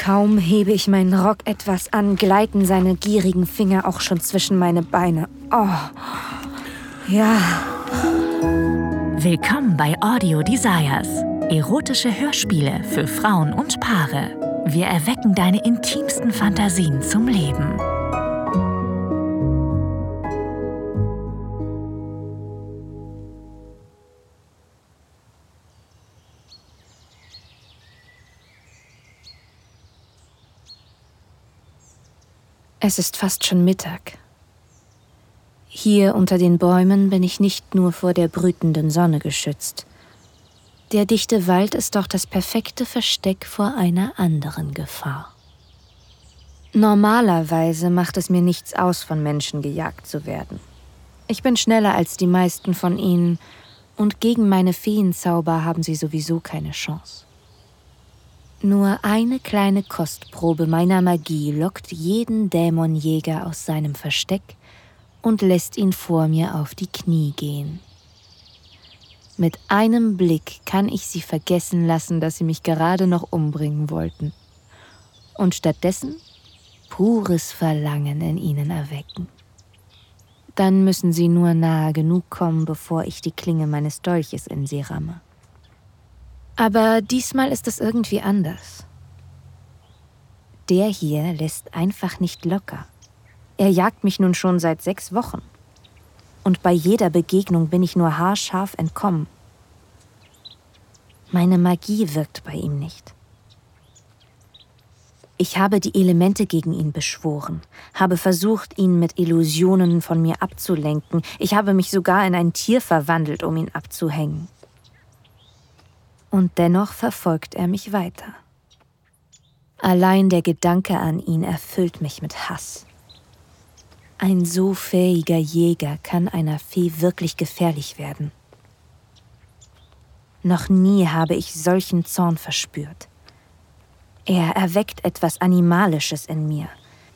Kaum hebe ich meinen Rock etwas an, gleiten seine gierigen Finger auch schon zwischen meine Beine. Oh, ja. Willkommen bei Audio Desires. Erotische Hörspiele für Frauen und Paare. Wir erwecken deine intimsten Fantasien zum Leben. Es ist fast schon Mittag. Hier unter den Bäumen bin ich nicht nur vor der brütenden Sonne geschützt. Der dichte Wald ist doch das perfekte Versteck vor einer anderen Gefahr. Normalerweise macht es mir nichts aus, von Menschen gejagt zu werden. Ich bin schneller als die meisten von ihnen, und gegen meine Feenzauber haben sie sowieso keine Chance. Nur eine kleine Kostprobe meiner Magie lockt jeden Dämonjäger aus seinem Versteck und lässt ihn vor mir auf die Knie gehen. Mit einem Blick kann ich sie vergessen lassen, dass sie mich gerade noch umbringen wollten. Und stattdessen pures Verlangen in ihnen erwecken. Dann müssen sie nur nahe genug kommen, bevor ich die Klinge meines Dolches in sie ramme. Aber diesmal ist es irgendwie anders. Der hier lässt einfach nicht locker. Er jagt mich nun schon seit sechs Wochen. Und bei jeder Begegnung bin ich nur haarscharf entkommen. Meine Magie wirkt bei ihm nicht. Ich habe die Elemente gegen ihn beschworen, habe versucht, ihn mit Illusionen von mir abzulenken. Ich habe mich sogar in ein Tier verwandelt, um ihn abzuhängen und dennoch verfolgt er mich weiter. Allein der Gedanke an ihn erfüllt mich mit Hass. Ein so fähiger Jäger kann einer Fee wirklich gefährlich werden. Noch nie habe ich solchen Zorn verspürt. Er erweckt etwas Animalisches in mir.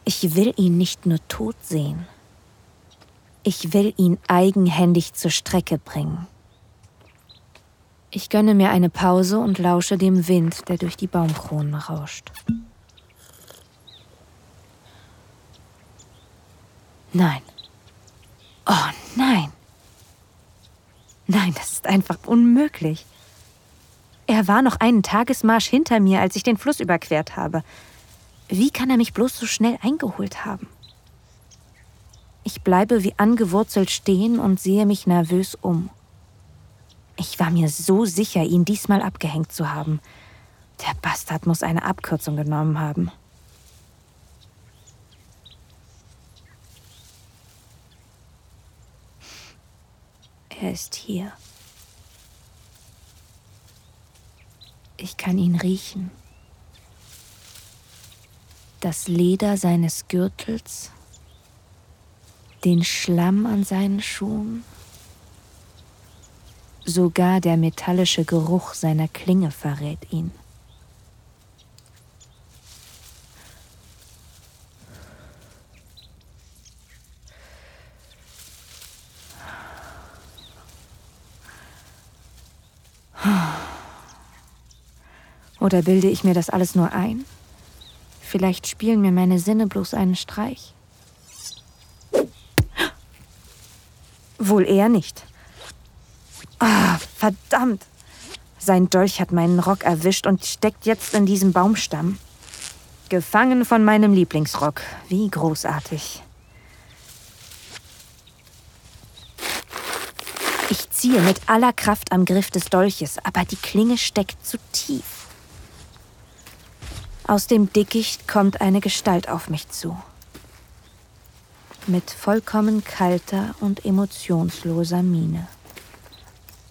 Ich will ihn nicht nur tot sehen. Ich will ihn eigenhändig zur Strecke bringen. Ich gönne mir eine Pause und lausche dem Wind, der durch die Baumkronen rauscht. Nein. Oh nein. Nein, das ist einfach unmöglich. Er war noch einen Tagesmarsch hinter mir, als ich den Fluss überquert habe. Wie kann er mich bloß so schnell eingeholt haben? Ich bleibe wie angewurzelt stehen und sehe mich nervös um. Ich war mir so sicher, ihn diesmal abgehängt zu haben. Der Bastard muss eine Abkürzung genommen haben. Er ist hier. Ich kann ihn riechen. Das Leder seines Gürtels, den Schlamm an seinen Schuhen. Sogar der metallische Geruch seiner Klinge verrät ihn. Oder bilde ich mir das alles nur ein? Vielleicht spielen mir meine Sinne bloß einen Streich. Wohl eher nicht. Ah, verdammt! Sein Dolch hat meinen Rock erwischt und steckt jetzt in diesem Baumstamm. Gefangen von meinem Lieblingsrock. Wie großartig. Ich ziehe mit aller Kraft am Griff des Dolches, aber die Klinge steckt zu tief. Aus dem Dickicht kommt eine Gestalt auf mich zu. Mit vollkommen kalter und emotionsloser Miene.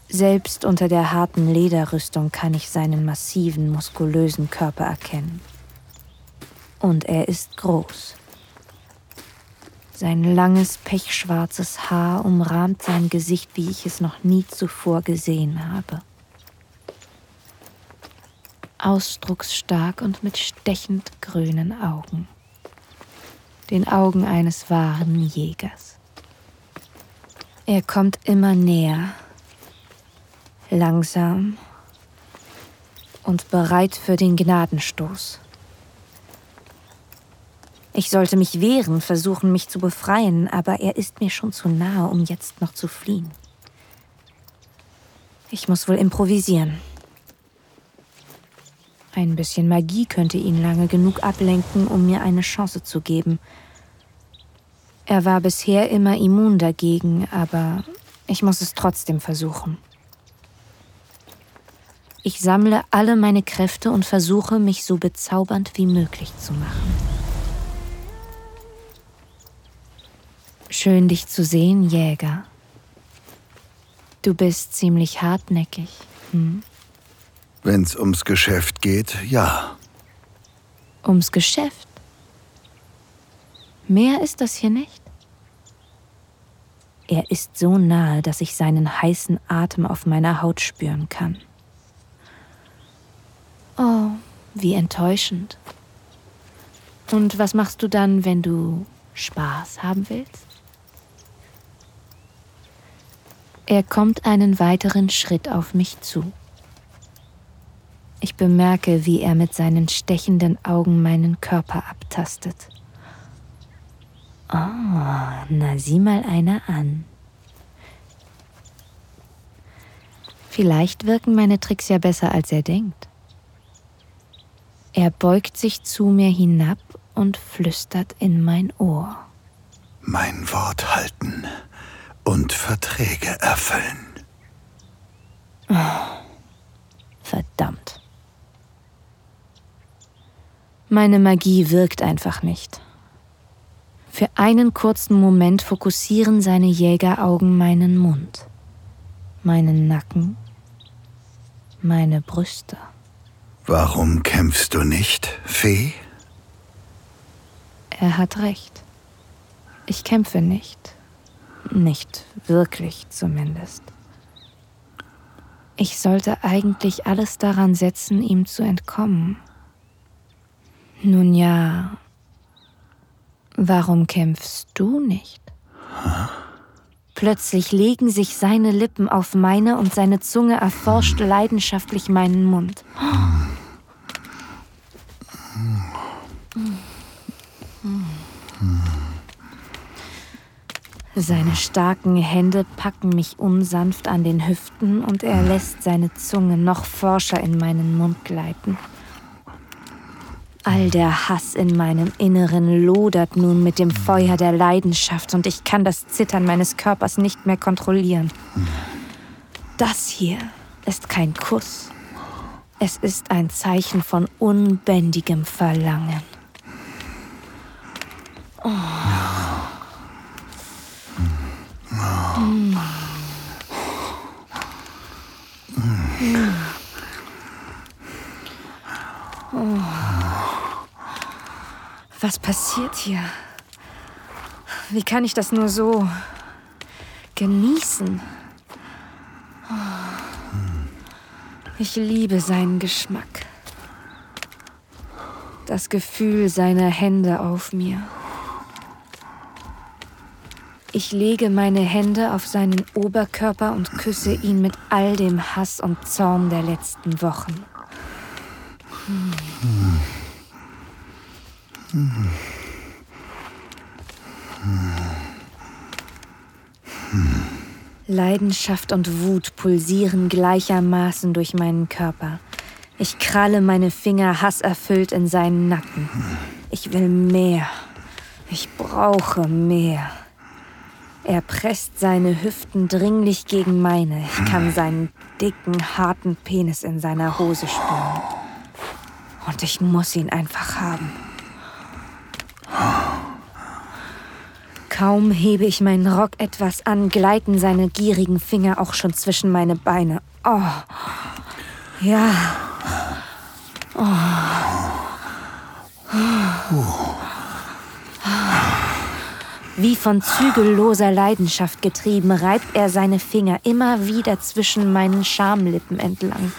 Selbst unter der harten Lederrüstung kann ich seinen massiven, muskulösen Körper erkennen. Und er ist groß. Sein langes, pechschwarzes Haar umrahmt sein Gesicht, wie ich es noch nie zuvor gesehen habe. Ausdrucksstark und mit stechend grünen Augen. Den Augen eines wahren Jägers. Er kommt immer näher, langsam und bereit für den Gnadenstoß. Ich sollte mich wehren, versuchen, mich zu befreien, aber er ist mir schon zu nahe, um jetzt noch zu fliehen. Ich muss wohl improvisieren. Ein bisschen Magie könnte ihn lange genug ablenken, um mir eine Chance zu geben. Er war bisher immer immun dagegen, aber ich muss es trotzdem versuchen. Ich sammle alle meine Kräfte und versuche, mich so bezaubernd wie möglich zu machen. Schön dich zu sehen, Jäger. Du bist ziemlich hartnäckig. Hm? Wenn's ums Geschäft geht, ja. Ums Geschäft? Mehr ist das hier nicht? Er ist so nahe, dass ich seinen heißen Atem auf meiner Haut spüren kann. Oh, wie enttäuschend. Und was machst du dann, wenn du Spaß haben willst? Er kommt einen weiteren Schritt auf mich zu. Ich bemerke, wie er mit seinen stechenden Augen meinen Körper abtastet. Oh, na sieh mal einer an. Vielleicht wirken meine Tricks ja besser, als er denkt. Er beugt sich zu mir hinab und flüstert in mein Ohr. Mein Wort halten und Verträge erfüllen. Oh, verdammt. Meine Magie wirkt einfach nicht. Für einen kurzen Moment fokussieren seine Jägeraugen meinen Mund, meinen Nacken, meine Brüste. Warum kämpfst du nicht, Fee? Er hat recht. Ich kämpfe nicht. Nicht wirklich zumindest. Ich sollte eigentlich alles daran setzen, ihm zu entkommen. Nun ja, Warum kämpfst du nicht? Plötzlich legen sich seine Lippen auf meine und seine Zunge erforscht leidenschaftlich meinen Mund. Seine starken Hände packen mich unsanft an den Hüften und er lässt seine Zunge noch forscher in meinen Mund gleiten. All der Hass in meinem Inneren lodert nun mit dem Feuer der Leidenschaft und ich kann das Zittern meines Körpers nicht mehr kontrollieren. Das hier ist kein Kuss. Es ist ein Zeichen von unbändigem Verlangen. Was passiert hier? Wie kann ich das nur so genießen? Ich liebe seinen Geschmack. Das Gefühl seiner Hände auf mir. Ich lege meine Hände auf seinen Oberkörper und küsse ihn mit all dem Hass und Zorn der letzten Wochen. Leidenschaft und Wut pulsieren gleichermaßen durch meinen Körper. Ich kralle meine Finger hasserfüllt in seinen Nacken. Ich will mehr. Ich brauche mehr. Er presst seine Hüften dringlich gegen meine. Ich kann seinen dicken, harten Penis in seiner Hose spüren. Und ich muss ihn einfach haben. Kaum hebe ich meinen Rock etwas an, gleiten seine gierigen Finger auch schon zwischen meine Beine. Oh. Ja. Oh. Wie von zügelloser Leidenschaft getrieben, reibt er seine Finger immer wieder zwischen meinen Schamlippen entlang.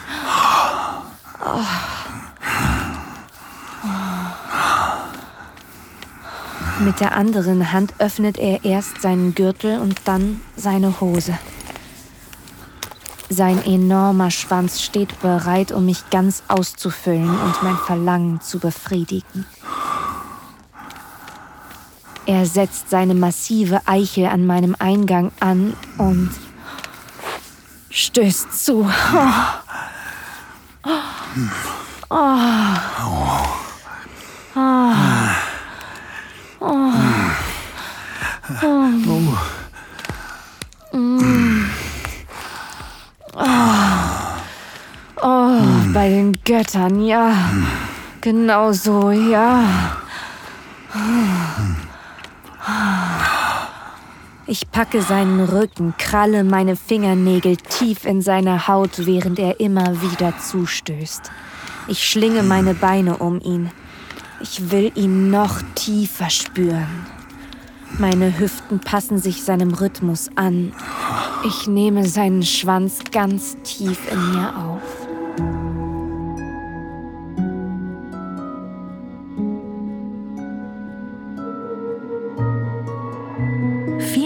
Oh. Mit der anderen Hand öffnet er erst seinen Gürtel und dann seine Hose. Sein enormer Schwanz steht bereit, um mich ganz auszufüllen und mein Verlangen zu befriedigen. Er setzt seine massive Eichel an meinem Eingang an und stößt zu. Oh. Oh. Oh. Oh. Oh. Oh, bei den Göttern, ja. Genau so, ja. Ich packe seinen Rücken, kralle meine Fingernägel tief in seine Haut, während er immer wieder zustößt. Ich schlinge meine Beine um ihn. Ich will ihn noch tiefer spüren. Meine Hüften passen sich seinem Rhythmus an. Ich nehme seinen Schwanz ganz tief in mir auf.